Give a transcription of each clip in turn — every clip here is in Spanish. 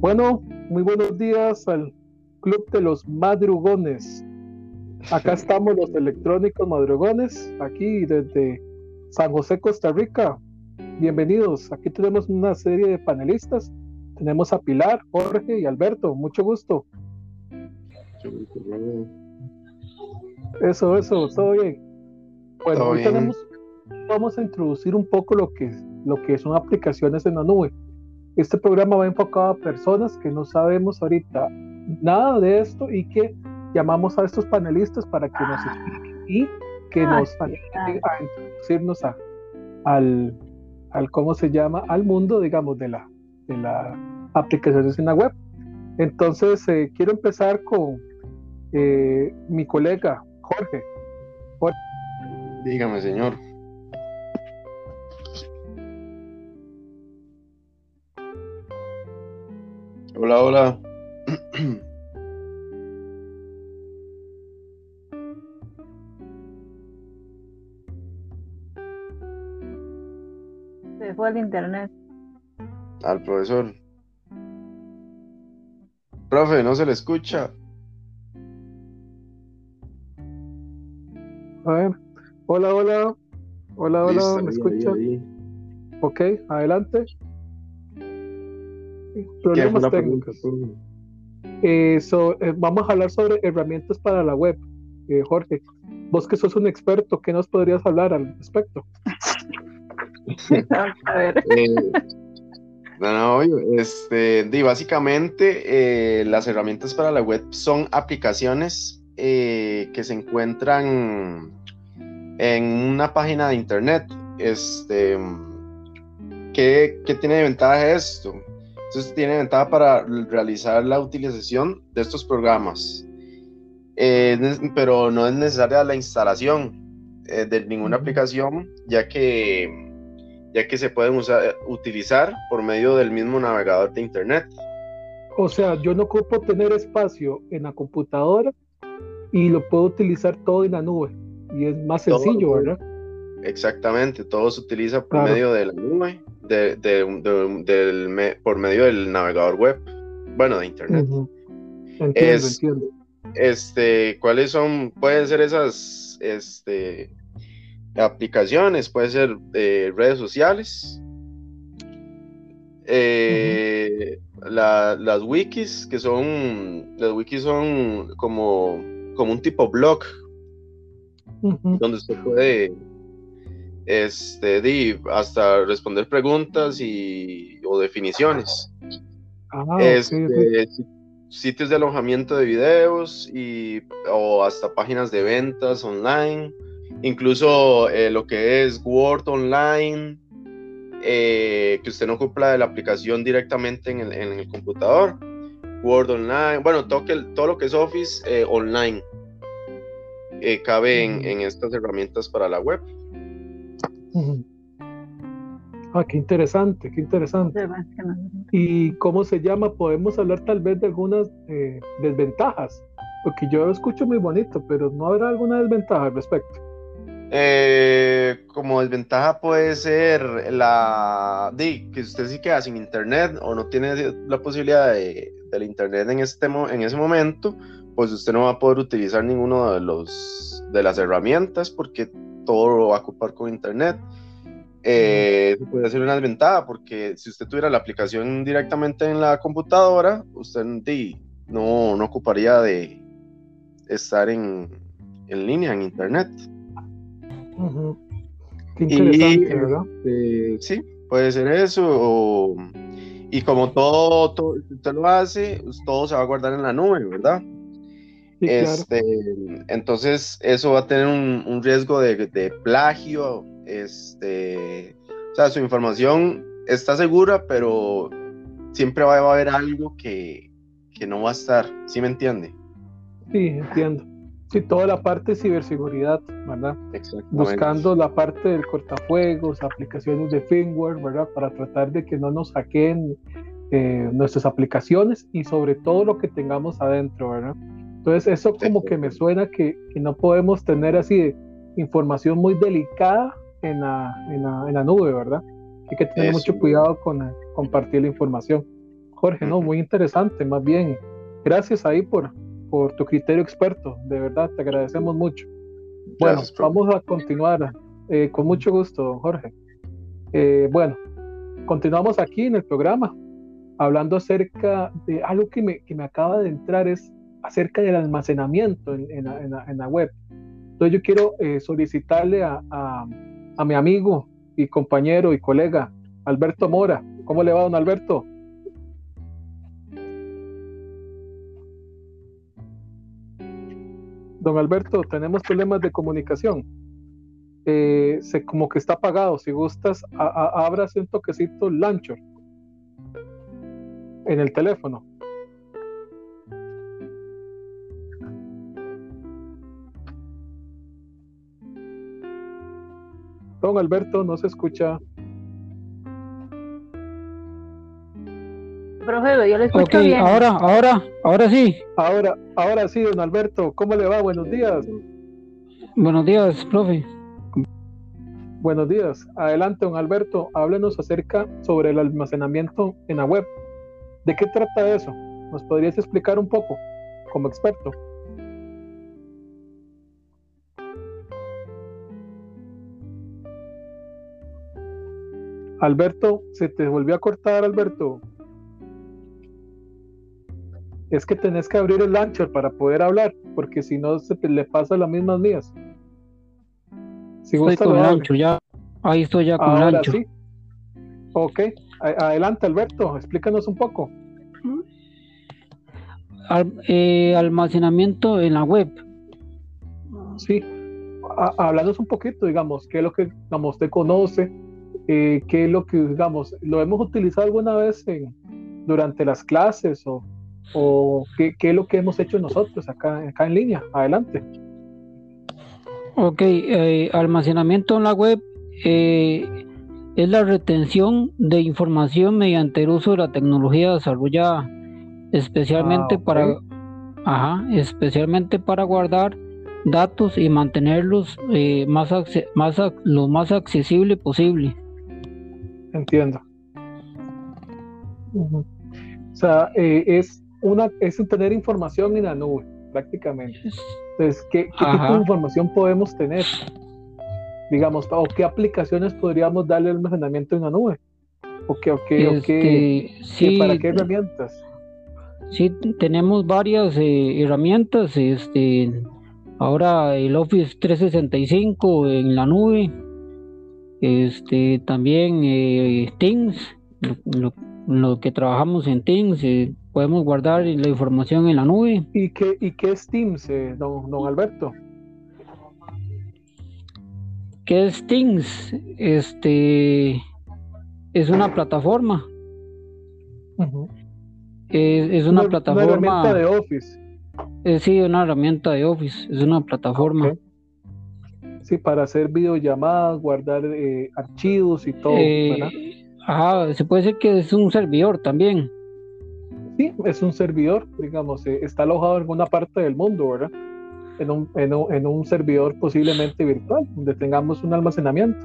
Bueno, muy buenos días al Club de los Madrugones. Acá estamos los electrónicos madrugones, aquí desde San José, Costa Rica. Bienvenidos. Aquí tenemos una serie de panelistas. Tenemos a Pilar, Jorge y Alberto. Mucho gusto. Eso, eso, todo bien. Bueno, hoy tenemos, vamos a introducir un poco lo que, lo que son aplicaciones en la nube. Este programa va enfocado a personas que no sabemos ahorita nada de esto y que llamamos a estos panelistas para que nos expliquen y que ah, nos ayuden a introducirnos a, al, al, ¿cómo se llama? Al mundo, digamos, de la, de la aplicaciones en la web. Entonces, eh, quiero empezar con eh, mi colega Jorge. Jorge. Dígame, señor. Hola, hola. Se fue al internet. Al profesor. Profe, no se le escucha. A ver. Hola, hola. Hola, hola, ¿me escucha? Ok, adelante. Problemas técnicos. Eh, eh, vamos a hablar sobre herramientas para la web. Eh, Jorge, vos que sos un experto, ¿qué nos podrías hablar al respecto? a ver. no, este, básicamente las herramientas para la web son aplicaciones que se encuentran en una página de internet. Este, ¿qué, ¿Qué tiene de ventaja esto? Entonces tiene ventaja para realizar la utilización de estos programas. Eh, pero no es necesaria la instalación eh, de ninguna aplicación, ya que, ya que se pueden usar, utilizar por medio del mismo navegador de Internet. O sea, yo no ocupo tener espacio en la computadora y lo puedo utilizar todo en la nube. Y es más sencillo, ¿verdad? Exactamente, todo se utiliza por medio de la nube de, por medio del navegador web, bueno, de internet. entiendo, Este, ¿cuáles son? Pueden ser esas este, aplicaciones, pueden ser eh, redes sociales, eh, las wikis, que son, las wikis son como, como un tipo blog, donde se puede este, hasta responder preguntas y, o definiciones. Ah, este, sitios de alojamiento de videos y, o hasta páginas de ventas online, incluso eh, lo que es Word Online, eh, que usted no cumpla de la aplicación directamente en el, computador. Word Online, bueno, todo, todo lo que es Office eh, online cabe en, en estas herramientas para la web. Ah, qué interesante, qué interesante. ¿Y cómo se llama? Podemos hablar tal vez de algunas eh, desventajas, porque yo lo escucho muy bonito, pero ¿no habrá alguna desventaja al respecto? Eh, como desventaja puede ser la de que usted sí queda sin internet o no tiene la posibilidad de, del internet en este en ese momento, pues usted no va a poder utilizar ninguno de los de las herramientas porque todo lo va a ocupar con internet. Eh, puede ser una desventaja porque si usted tuviera la aplicación directamente en la computadora, usted no, no ocuparía de estar en, en línea, en internet. Qué interesante, ¿verdad? Este, sí, puede ser eso. y como todo, todo, usted lo hace, todo se va a guardar en la nube, ¿verdad? este, Entonces, eso va a tener un, riesgo de, plagio. Este, o sea, su información está segura, pero siempre va a haber algo que, que no va a estar. ¿Sí me entiende? Sí, entiendo. Sí, toda la parte de ciberseguridad, ¿verdad? Buscando la parte del cortafuegos, aplicaciones de firmware, ¿verdad? Para tratar de que no nos hackeen eh, nuestras aplicaciones y sobre todo lo que tengamos adentro, ¿verdad? Entonces eso como que me suena que, que no podemos tener así información muy delicada en la, en la, en la nube, ¿verdad? Hay que tener mucho cuidado con compartir la información. Jorge, no, muy interesante, más bien. Gracias ahí por, por tu criterio experto, de verdad, te agradecemos mucho. Bueno, vamos a continuar eh, con mucho gusto, Jorge. Eh, bueno, continuamos aquí en el programa, hablando acerca de algo que me, que me acaba de entrar, es acerca del almacenamiento en, en, en, la web. Entonces yo quiero eh, solicitarle a, a, a, mi amigo y compañero y colega, Alberto Mora. ¿Cómo le va, don Alberto? Don Alberto, tenemos problemas de comunicación. Eh, se, como que está apagado. Si gustas, abra un toquecito Launcher en el teléfono. Don Alberto, no se escucha. Profe, yo le escucho bien. Ahora, ahora, ahora sí. Ahora, ahora sí, don Alberto. ¿Cómo le va? Buenos días. Buenos días, profe. Buenos días. Adelante, don Alberto. Háblenos acerca sobre el almacenamiento en la web. ¿De qué trata eso? ¿Nos podrías explicar un poco como experto? Alberto, se te volvió a cortar, Alberto. Es que tenés que abrir el launcher para poder hablar, porque si no se le pasa las mismas mías. Si estoy con el ya. Ahí estoy ya con Ahora Sí. Ok, adelante Alberto, explícanos un poco. Eh, almacenamiento en la web. Sí, háblanos un poquito, digamos, qué es lo que digamos, usted conoce, eh, qué es lo que, digamos, lo hemos utilizado alguna vez en, durante las clases o, o qué, qué, es lo que hemos hecho nosotros acá, acá en línea. Adelante. Ok, eh, almacenamiento en la web eh, es la retención de información mediante el uso de la tecnología desarrollada especialmente ah, para ajá, especialmente para guardar datos y mantenerlos eh, más, más lo más accesible posible. Entiendo. O sea, eh, es una es tener información en la nube prácticamente. Entonces, ¿qué, tipo de información podemos tener? Digamos, o qué aplicaciones podríamos darle almacenamiento en la nube? ¿O qué, o qué, este, para qué herramientas? Sí, tenemos varias eh, herramientas. Este, ahora el Office 365 en la nube. Este, también eh, Teams, lo, que trabajamos en Teams, eh, podemos guardar la información en la nube. ¿Y qué, y qué es Teams, eh, don, don, Alberto? ¿Qué es Teams? Este es una plataforma. es, una, plataforma. Una herramienta de Office. Eh, sí, una herramienta de Office. Es una plataforma. Sí, para hacer videollamadas, guardar eh, archivos y todo. ajá, se puede decir que es un servidor también sí, es un servidor, digamos, eh, está alojado en alguna parte del mundo, ¿verdad? En un, en un, servidor posiblemente virtual, donde tengamos un almacenamiento.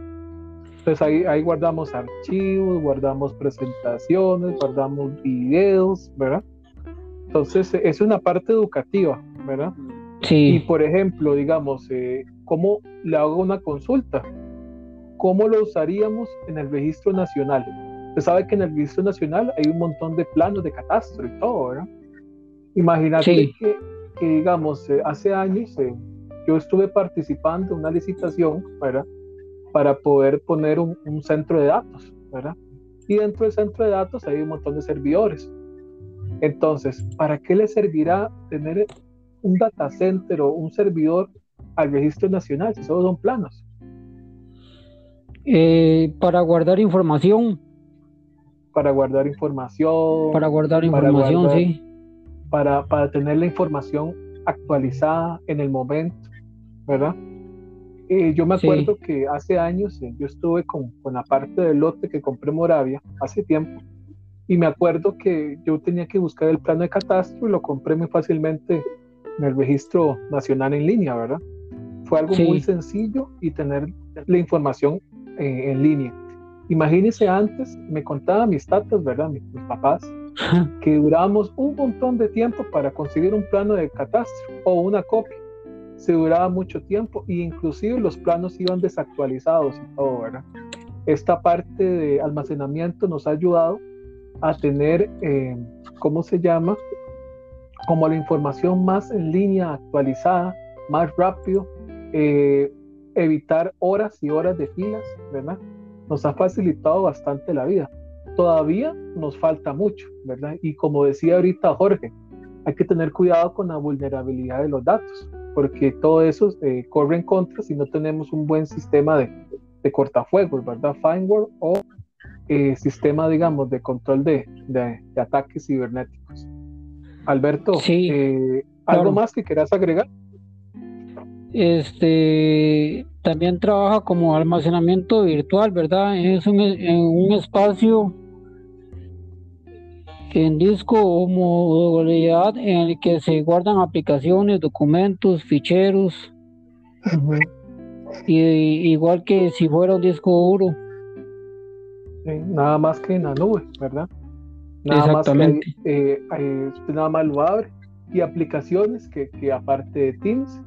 Entonces ahí, ahí guardamos archivos, guardamos presentaciones, guardamos videos, ¿verdad? Entonces es una parte educativa, ¿verdad? Sí. Y por ejemplo, digamos, eh, ¿cómo le hago una consulta? ¿Cómo lo usaríamos en el registro nacional? Usted sabe que en el registro nacional hay un montón de planos de catastro y todo, ¿verdad? Imagínate que, digamos, eh, hace años eh, yo estuve participando en una licitación, ¿verdad? Para poder poner un, centro de datos, ¿verdad? Y dentro del centro de datos hay un montón de servidores. Entonces, ¿para qué le servirá tener un data center o un servidor al registro nacional si solo son planos? Eh, para guardar información para guardar información. Para guardar información, sí. Para, para tener la información actualizada en el momento, ¿verdad? Eh, yo me acuerdo que hace años eh, yo estuve con, con, la parte del lote que compré Moravia hace tiempo y me acuerdo que yo tenía que buscar el plano de catastro y lo compré muy fácilmente en el registro nacional en línea, ¿verdad? Fue algo muy sencillo y tener la información eh, en línea. Imagínense antes, me contaba mis tatas, ¿verdad? Mis, papás, que duramos un montón de tiempo para conseguir un plano de catastro o una copia. Se duraba mucho tiempo e inclusive los planos iban desactualizados y todo, ¿verdad? Esta parte de almacenamiento nos ha ayudado a tener, eh, ¿cómo se llama? Como la información más en línea, actualizada, más rápido, eh, evitar horas y horas de filas, ¿verdad? Nos ha facilitado bastante la vida. Todavía nos falta mucho, ¿verdad? Y como decía ahorita Jorge, hay que tener cuidado con la vulnerabilidad de los datos, porque todo eso eh, corre en contra si no tenemos un buen sistema de, de cortafuegos, ¿verdad? Firewall o eh, sistema, digamos, de control de, de, ataques cibernéticos. Alberto, eh, ¿algo más que quieras agregar? Este también trabaja como almacenamiento virtual, ¿verdad? Es un, en un espacio en disco o modalidad en el que se guardan aplicaciones, documentos, ficheros, y, igual que si fuera un disco duro. nada más que en la nube, ¿verdad? Nada Exactamente. más que eh, nada más lo abre y aplicaciones que, que aparte de Teams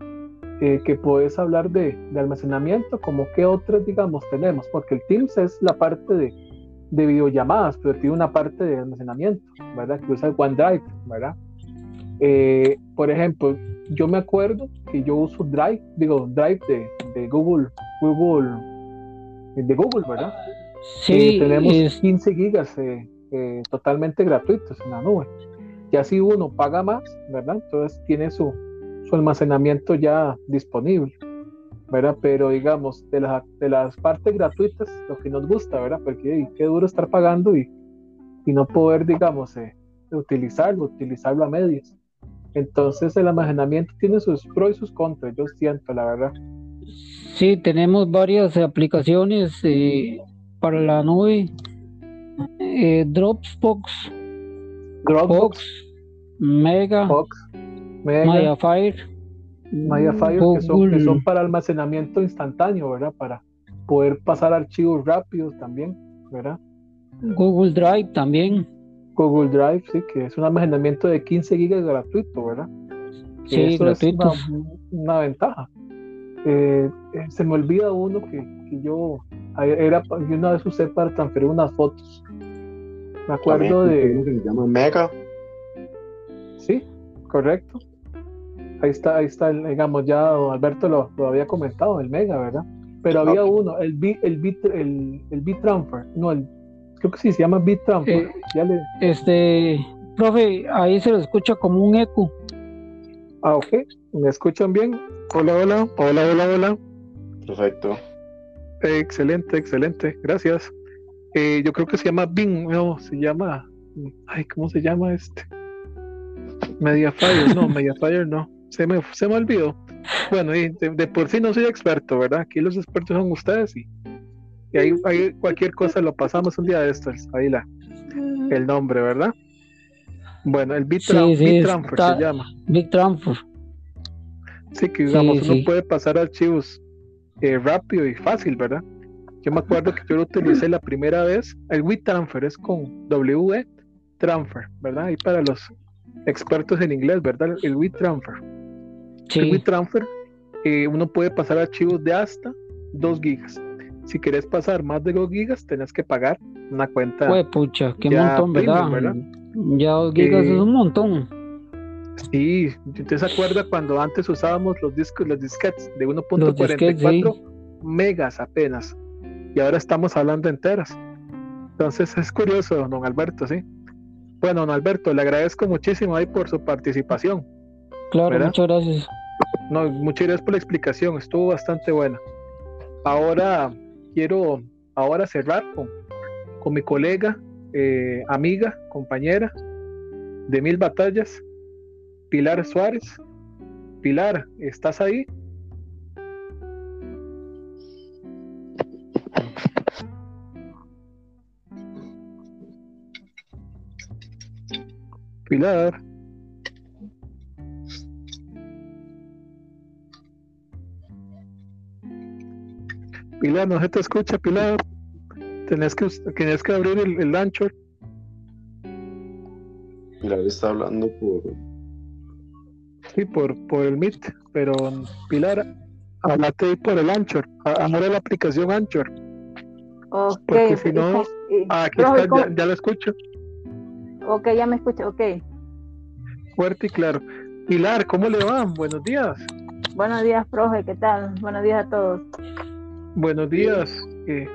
eh, que puedes hablar de, de, almacenamiento, como que otras, digamos, tenemos, porque el Teams es la parte de, de videollamadas, pero tiene una parte de almacenamiento, ¿verdad? Que usa OneDrive, ¿verdad? Eh, por ejemplo, yo me acuerdo que yo uso Drive, digo, Drive de, de Google, Google, de Google, ¿verdad? Sí. Eh, tenemos 15 gigas totalmente gratuitos en la nube. Y así uno paga más, ¿verdad? Entonces tiene su, su almacenamiento ya disponible, ¿verdad? Pero digamos, de, de las partes gratuitas, lo que nos gusta, ¿verdad? Porque qué duro estar pagando y, y no poder, digamos, eh, utilizarlo, utilizarlo a medias. Entonces el almacenamiento tiene sus pros y sus contras, yo siento, la verdad. Sí, tenemos varias aplicaciones eh, para la nube. Eh, Dropbox, Dropbox, Mega, Maya Fire. Maya Fire, que son, que son para almacenamiento instantáneo, ¿verdad? Para poder pasar archivos rápidos también, ¿verdad? Google Drive también. Google Drive, sí, que es un almacenamiento de 15 gigas gratuito, ¿verdad? Sí, gratuito. Es una, ventaja. Eh, eh, se me olvida uno que, que, yo era yo una vez usé para transferir unas fotos. Me acuerdo de. Se llama Mega. Sí, correcto ahí está, ahí está, digamos, ya Alberto lo, lo había comentado, el Mega, ¿verdad? Pero había uno, el Bit, el Bit, el, el Transfer, no, el, creo que sí, se llama Bit Transfer. Eh, ya le... Este, profe, ahí se lo escucha como un eco. Ah, ok, ¿me escuchan bien? Hola, hola, hola, hola, hola. Perfecto. excelente, excelente, gracias. Eh, yo creo que se llama Bing, no, se llama, ay, ¿cómo se llama este? Mediafire, no, Mediafire no se me, se me olvidó. Bueno, y de, por sí no soy experto, ¿verdad? Aquí los expertos son ustedes y, y ahí, cualquier cosa lo pasamos un día de estos. Ahí la, el nombre, ¿verdad? Bueno, el Bit, Transfer se llama. Bit Transfer. Sí, que digamos, uno puede pasar archivos eh, rápido y fácil, ¿verdad? Yo me acuerdo que yo lo utilicé la primera vez. El WeTransfer es con W Transfer, ¿verdad? Y para los expertos en inglés, ¿verdad? El WeTransfer. El WeTransfer, eh, uno puede pasar archivos de hasta 2 gigas. Si quieres pasar más de 2 gigas, tenés que pagar una cuenta. Pues pucha, qué montón, ¿verdad? Ya 2 gigas es un montón. Sí, ¿usted se acuerda cuando antes usábamos los discos, los disquetes de 1.44 megas apenas? Y ahora estamos hablando enteras. Entonces es curioso, don Alberto, ¿sí? Bueno, don Alberto, le agradezco muchísimo ahí por su participación. Claro, muchas gracias. No, muchas gracias por la explicación, estuvo bastante buena. Ahora quiero ahora cerrar con, con mi colega, eh, amiga, compañera de mil batallas, Pilar Suárez. Pilar, ¿estás ahí? Pilar. Pilar, no se te escucha, Pilar. Tenés que, que abrir el, el Pilar está hablando por. Sí, por, por el Meet, pero Pilar, hablate por el Anchor. Ahora la aplicación Anchor. Ok. Porque si no. Ah, aquí está, ya, ya, lo escucho. Ok, ya me escucho, ok. Fuerte y claro. Pilar, ¿cómo le va? Buenos días. Buenos días, profe, ¿qué tal? Buenos días a todos. Buenos días. Eh,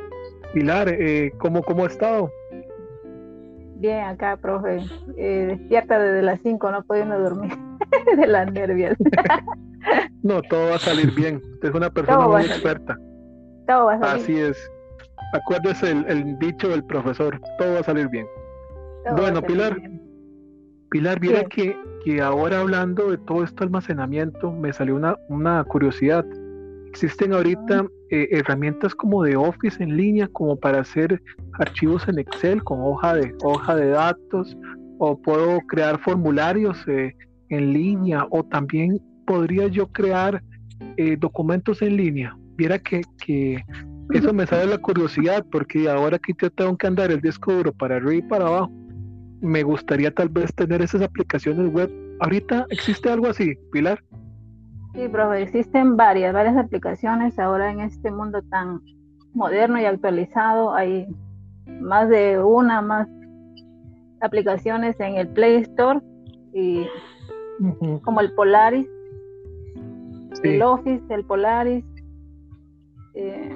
Pilar, eh, ¿cómo, ¿cómo ha estado? Bien, acá, profe. Eh, despierta desde las 5, no pudiendo dormir de las nervios. no, todo va a salir bien. Usted es una persona muy experta. Todo va a salir. Así es. Acuérdese el, el dicho del profesor, todo va a salir bien. bueno, Pilar, Pilar, mira que, que ahora hablando de todo este almacenamiento, me salió una, una curiosidad. Existen ahorita eh, herramientas como de Office en línea, como para hacer archivos en Excel con hoja de, hoja de datos, o puedo crear formularios eh, en línea, o también podría yo crear eh, documentos en línea. Viera que, que eso me sale la curiosidad, porque ahora que yo tengo que andar el disco duro para arriba y para abajo, me gustaría tal vez tener esas aplicaciones web. Ahorita existe algo así, Pilar. Sí, profe, existen varias, varias aplicaciones ahora en este mundo tan moderno y actualizado. Hay más de una, más aplicaciones en el Play Store y como el Polaris, el Office, el Polaris. Eh,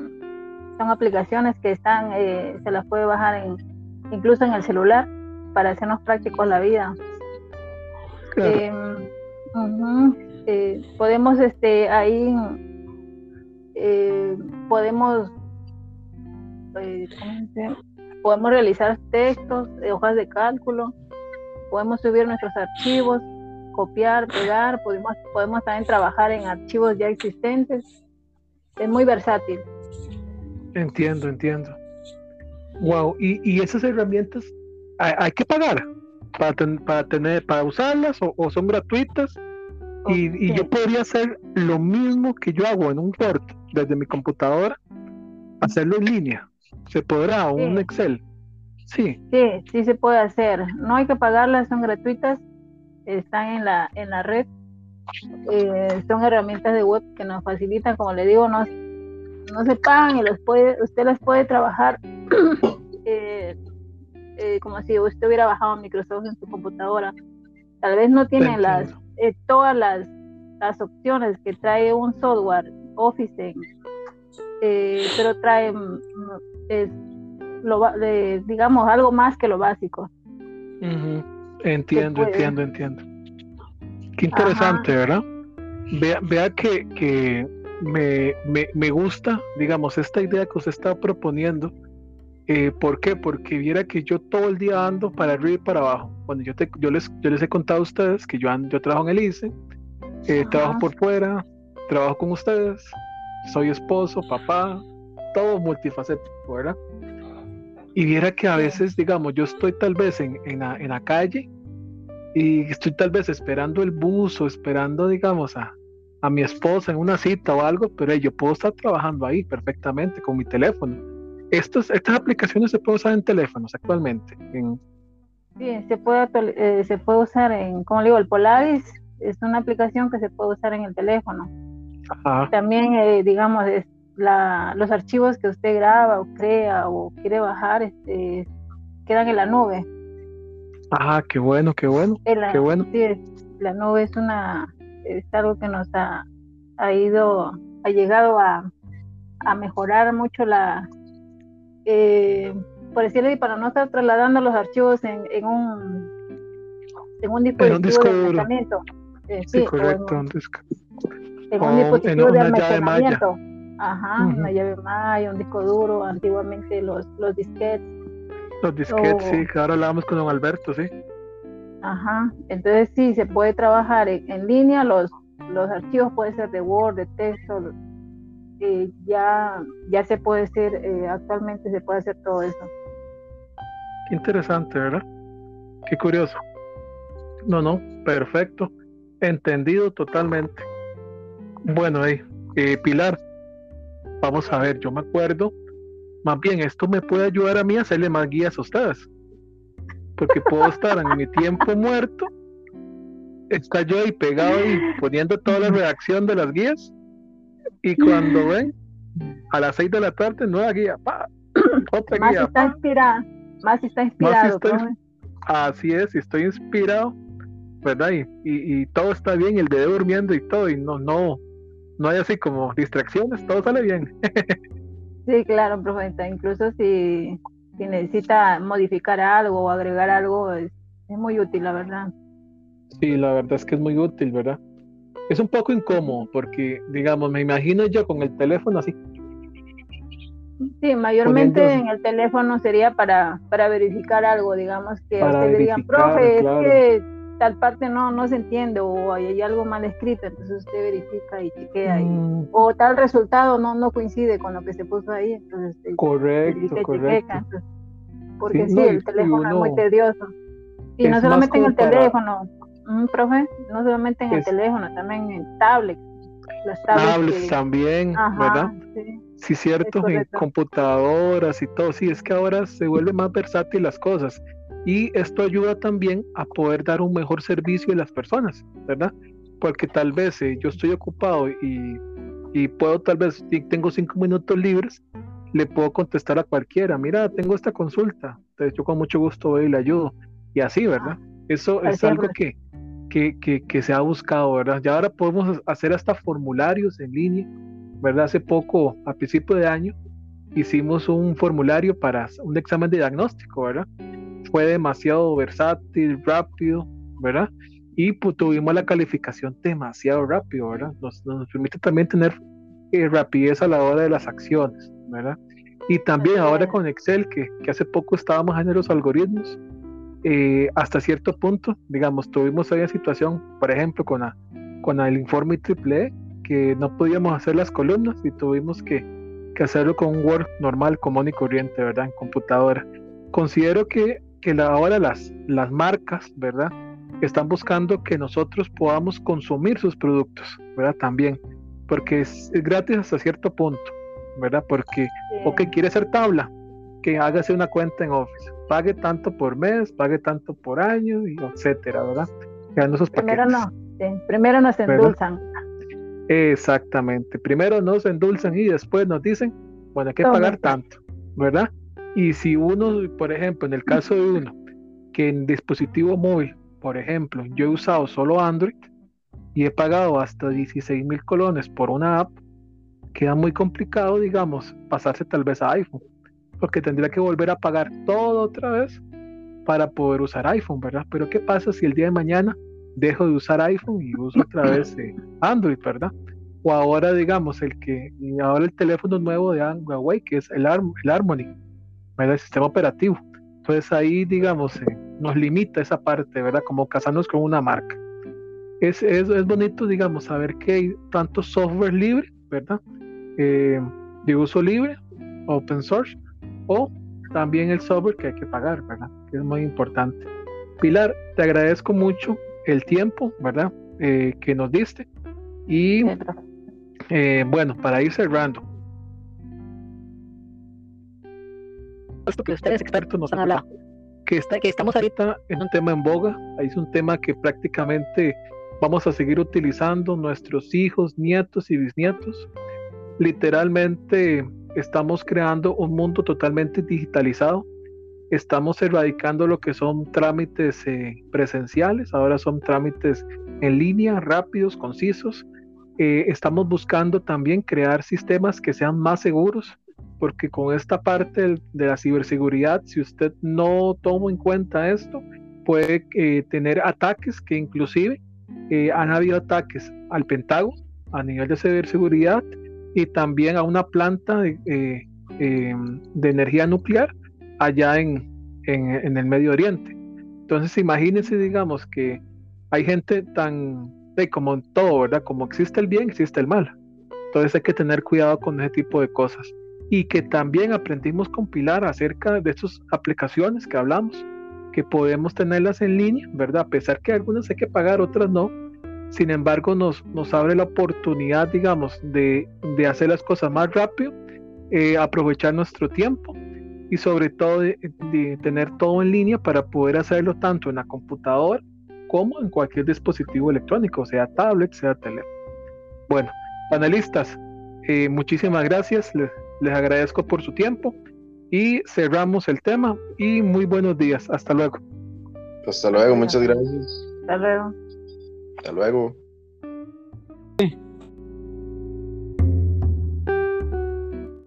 son aplicaciones que están, eh, se las puede bajar en, incluso en el celular para hacernos prácticos la vida. Eh, eh, podemos este ahí eh, podemos eh, podemos realizar textos hojas de cálculo podemos subir nuestros archivos copiar pegar podemos podemos también trabajar en archivos ya existentes. Es muy versátil. Entiendo entiendo. Wow y, y esas herramientas hay, que pagar para, para tener para usarlas o son gratuitas y, yo podría hacer lo mismo que yo hago en un Word desde mi computadora, hacerlo en línea. ¿Se podrá? un Excel? Sí. Sí, sí se puede hacer. No hay que pagarlas, son gratuitas, están en la, en la red. Eh, son herramientas de web que nos facilitan, como le digo, no, no se pagan y los puede, usted las puede trabajar eh, eh, como si usted hubiera bajado Microsoft en su computadora. Tal vez no tiene las eh, todas las, las, opciones que trae un software Office, eh, pero trae, mm, es, lo, digamos, algo más que lo básico. Entiendo, entiendo, entiendo. Qué interesante, ¿verdad? Vea, vea que, que me, me, me, gusta, digamos, esta idea que usted está proponiendo. Eh, ¿Por qué? Porque viera que yo todo el día ando para arriba y para abajo bueno, yo, te, yo, les, yo les he contado a ustedes que yo, yo trabajo en el ICE, eh, trabajo por fuera, trabajo con ustedes, soy esposo, papá, todo multifacético, ¿verdad? Y viera que a veces, digamos, yo estoy tal vez en, en, la, en la calle y estoy tal vez esperando el bus o esperando, digamos, a, a mi esposa en una cita o algo, pero yo puedo estar trabajando ahí perfectamente con mi teléfono. Estos, estas aplicaciones se pueden usar en teléfonos actualmente, en, Sí, se puede, eh, se puede usar en, como le digo, el Polaris es una aplicación que se puede usar en el teléfono. También, eh, digamos, la, los archivos que usted graba o crea o quiere bajar este, quedan en la nube. Ah, qué bueno, qué bueno. qué bueno. Sí, la nube es una es algo que nos ha, ha ido, ha llegado a, a mejorar mucho la eh, por decirlo, y para no estar trasladando los archivos en, en un en un dispositivo de almacenamiento. Eh, sí, correcto, en, un disco. En un dispositivo de almacenamiento. Ajá, una llave Maya, un disco duro, antiguamente los, los disquetes. Los disquetes, sí, que ahora hablamos con don Alberto, sí. Ajá, entonces sí, se puede trabajar en, en línea, los, los archivos pueden ser de Word, de texto, eh, ya, ya se puede hacer, eh, actualmente se puede hacer todo eso. Qué interesante, ¿verdad? Qué curioso. No, no, perfecto. Entendido totalmente. Bueno, eh, Pilar, vamos a ver, yo me acuerdo, más bien esto me puede ayudar a mí a hacerle más guías a ustedes. porque puedo estar en mi tiempo muerto, está yo ahí pegado y poniendo toda la redacción de las guías, y cuando ven, a las 6 de la tarde, nueva guía, pa, otra más Está inspirado, más está inspirado. así es, estoy inspirado, ¿verdad? Y, y, todo está bien, el bebé durmiendo y todo, y no, no, no hay así como distracciones, todo sale bien. sí, claro, profeta, incluso si, si necesita modificar algo o agregar algo, es, es muy útil, la verdad. Sí, la verdad es que es muy útil, ¿verdad? Es un poco incómodo porque, digamos, me imagino yo con el teléfono así. Sí, mayormente en el teléfono sería para, para verificar algo, digamos, que ustedes digan, profe, es que tal parte no, no se entiende o hay, algo mal escrito, entonces usted verifica y chequea. Mm. O tal resultado no, no coincide con lo que se puso ahí, entonces correcto, correcto. porque sí, el teléfono es muy tedioso. Y no solamente en el teléfono, profe, no solamente en el teléfono, también en tablets. Las tablets, también, ¿verdad? Sí, cierto, en computadoras y todo. Sí, es que ahora se vuelve más versátil las cosas. Y esto ayuda también a poder dar un mejor servicio a las personas, ¿verdad? Porque tal vez eh, yo estoy ocupado y, y puedo, tal vez, si tengo cinco minutos libres, le puedo contestar a cualquiera, mira, tengo esta consulta, entonces yo con mucho gusto voy y le ayudo. Y así, ¿verdad? Eso es algo que, que, que, que, se ha buscado, ¿verdad? Ya ahora podemos hacer hasta formularios en línea, ¿verdad? Hace poco, a principio de año, hicimos un formulario para un examen de diagnóstico, ¿verdad? fue demasiado versátil, rápido, ¿verdad? Y pues, tuvimos la calificación demasiado rápido, ¿verdad? Nos, nos permite también tener eh, rapidez a la hora de las acciones, ¿verdad? Y también ahora con Excel, que, que hace poco estábamos en los algoritmos, eh, hasta cierto punto, digamos, tuvimos ahí una situación, por ejemplo, con, la, con el informe triple, que no podíamos hacer las columnas y tuvimos que, que hacerlo con un Word normal, común y corriente, ¿verdad? En computadora. Considero que que ahora las, las marcas, ¿verdad? Están buscando que nosotros podamos consumir sus productos, ¿verdad? También, porque es, gratis hasta cierto punto, ¿verdad? Porque, o que quiere hacer tabla, que hágase una cuenta en Office, pague tanto por mes, pague tanto por año, y etcétera, ¿verdad? Esos primero no, primero nos endulzan. Exactamente, primero nos endulzan y después nos dicen, bueno, hay que pagar tanto, ¿verdad? Y si uno, por ejemplo, en el caso de uno, que en dispositivo móvil, por ejemplo, yo he usado solo Android y he pagado hasta 16 mil colones por una app, queda muy complicado, digamos, pasarse tal vez a iPhone, porque tendría que volver a pagar todo otra vez para poder usar iPhone, ¿verdad? Pero ¿qué pasa si el día de mañana dejo de usar iPhone y uso otra vez eh, Android, ¿verdad? O ahora, digamos, el que, ahora el teléfono nuevo de Huawei, que es el, el Harmony, el sistema operativo. Entonces ahí, digamos, eh, nos limita esa parte, ¿verdad? Como casarnos con una marca. Es, es, es, bonito, digamos, saber que hay tanto software libre, ¿verdad? Eh, de uso libre, open source, o también el software que hay que pagar, ¿verdad? Que es muy importante. Pilar, te agradezco mucho el tiempo, ¿verdad? Eh, que nos diste. Y bueno, para ir cerrando, esto que ustedes expertos nos han hablado, que, está, que estamos ahorita en un tema en boga, es un tema que prácticamente vamos a seguir utilizando nuestros hijos, nietos y bisnietos. Literalmente estamos creando un mundo totalmente digitalizado. Estamos erradicando lo que son trámites eh, presenciales, ahora son trámites en línea, rápidos, concisos. Eh, estamos buscando también crear sistemas que sean más seguros, porque con esta parte de la ciberseguridad, si usted no toma en cuenta esto, puede eh, tener ataques que inclusive han habido ataques al Pentágono a nivel de ciberseguridad y también a una planta de, eh, em, energía nuclear allá en, en, el Medio Oriente. Entonces imagínense, digamos, que hay gente tan, como en todo, ¿verdad? Como existe el bien, existe el mal. Entonces hay que tener cuidado con ese tipo de cosas y que también aprendimos compilar acerca de estas aplicaciones que hablamos, que podemos tenerlas en línea, ¿verdad? A pesar que algunas hay que pagar, otras no. Sin embargo, nos, nos abre la oportunidad, digamos, de, de hacer las cosas más rápido, eh, aprovechar nuestro tiempo y sobre todo de, tener todo en línea para poder hacerlo tanto en la computadora como en cualquier dispositivo electrónico, sea tablet, sea teléfono. Bueno, panelistas, eh, muchísimas gracias, les, les agradezco por su tiempo y cerramos el tema y muy buenos días, hasta luego. Hasta luego, muchas gracias. Hasta luego. Hasta luego.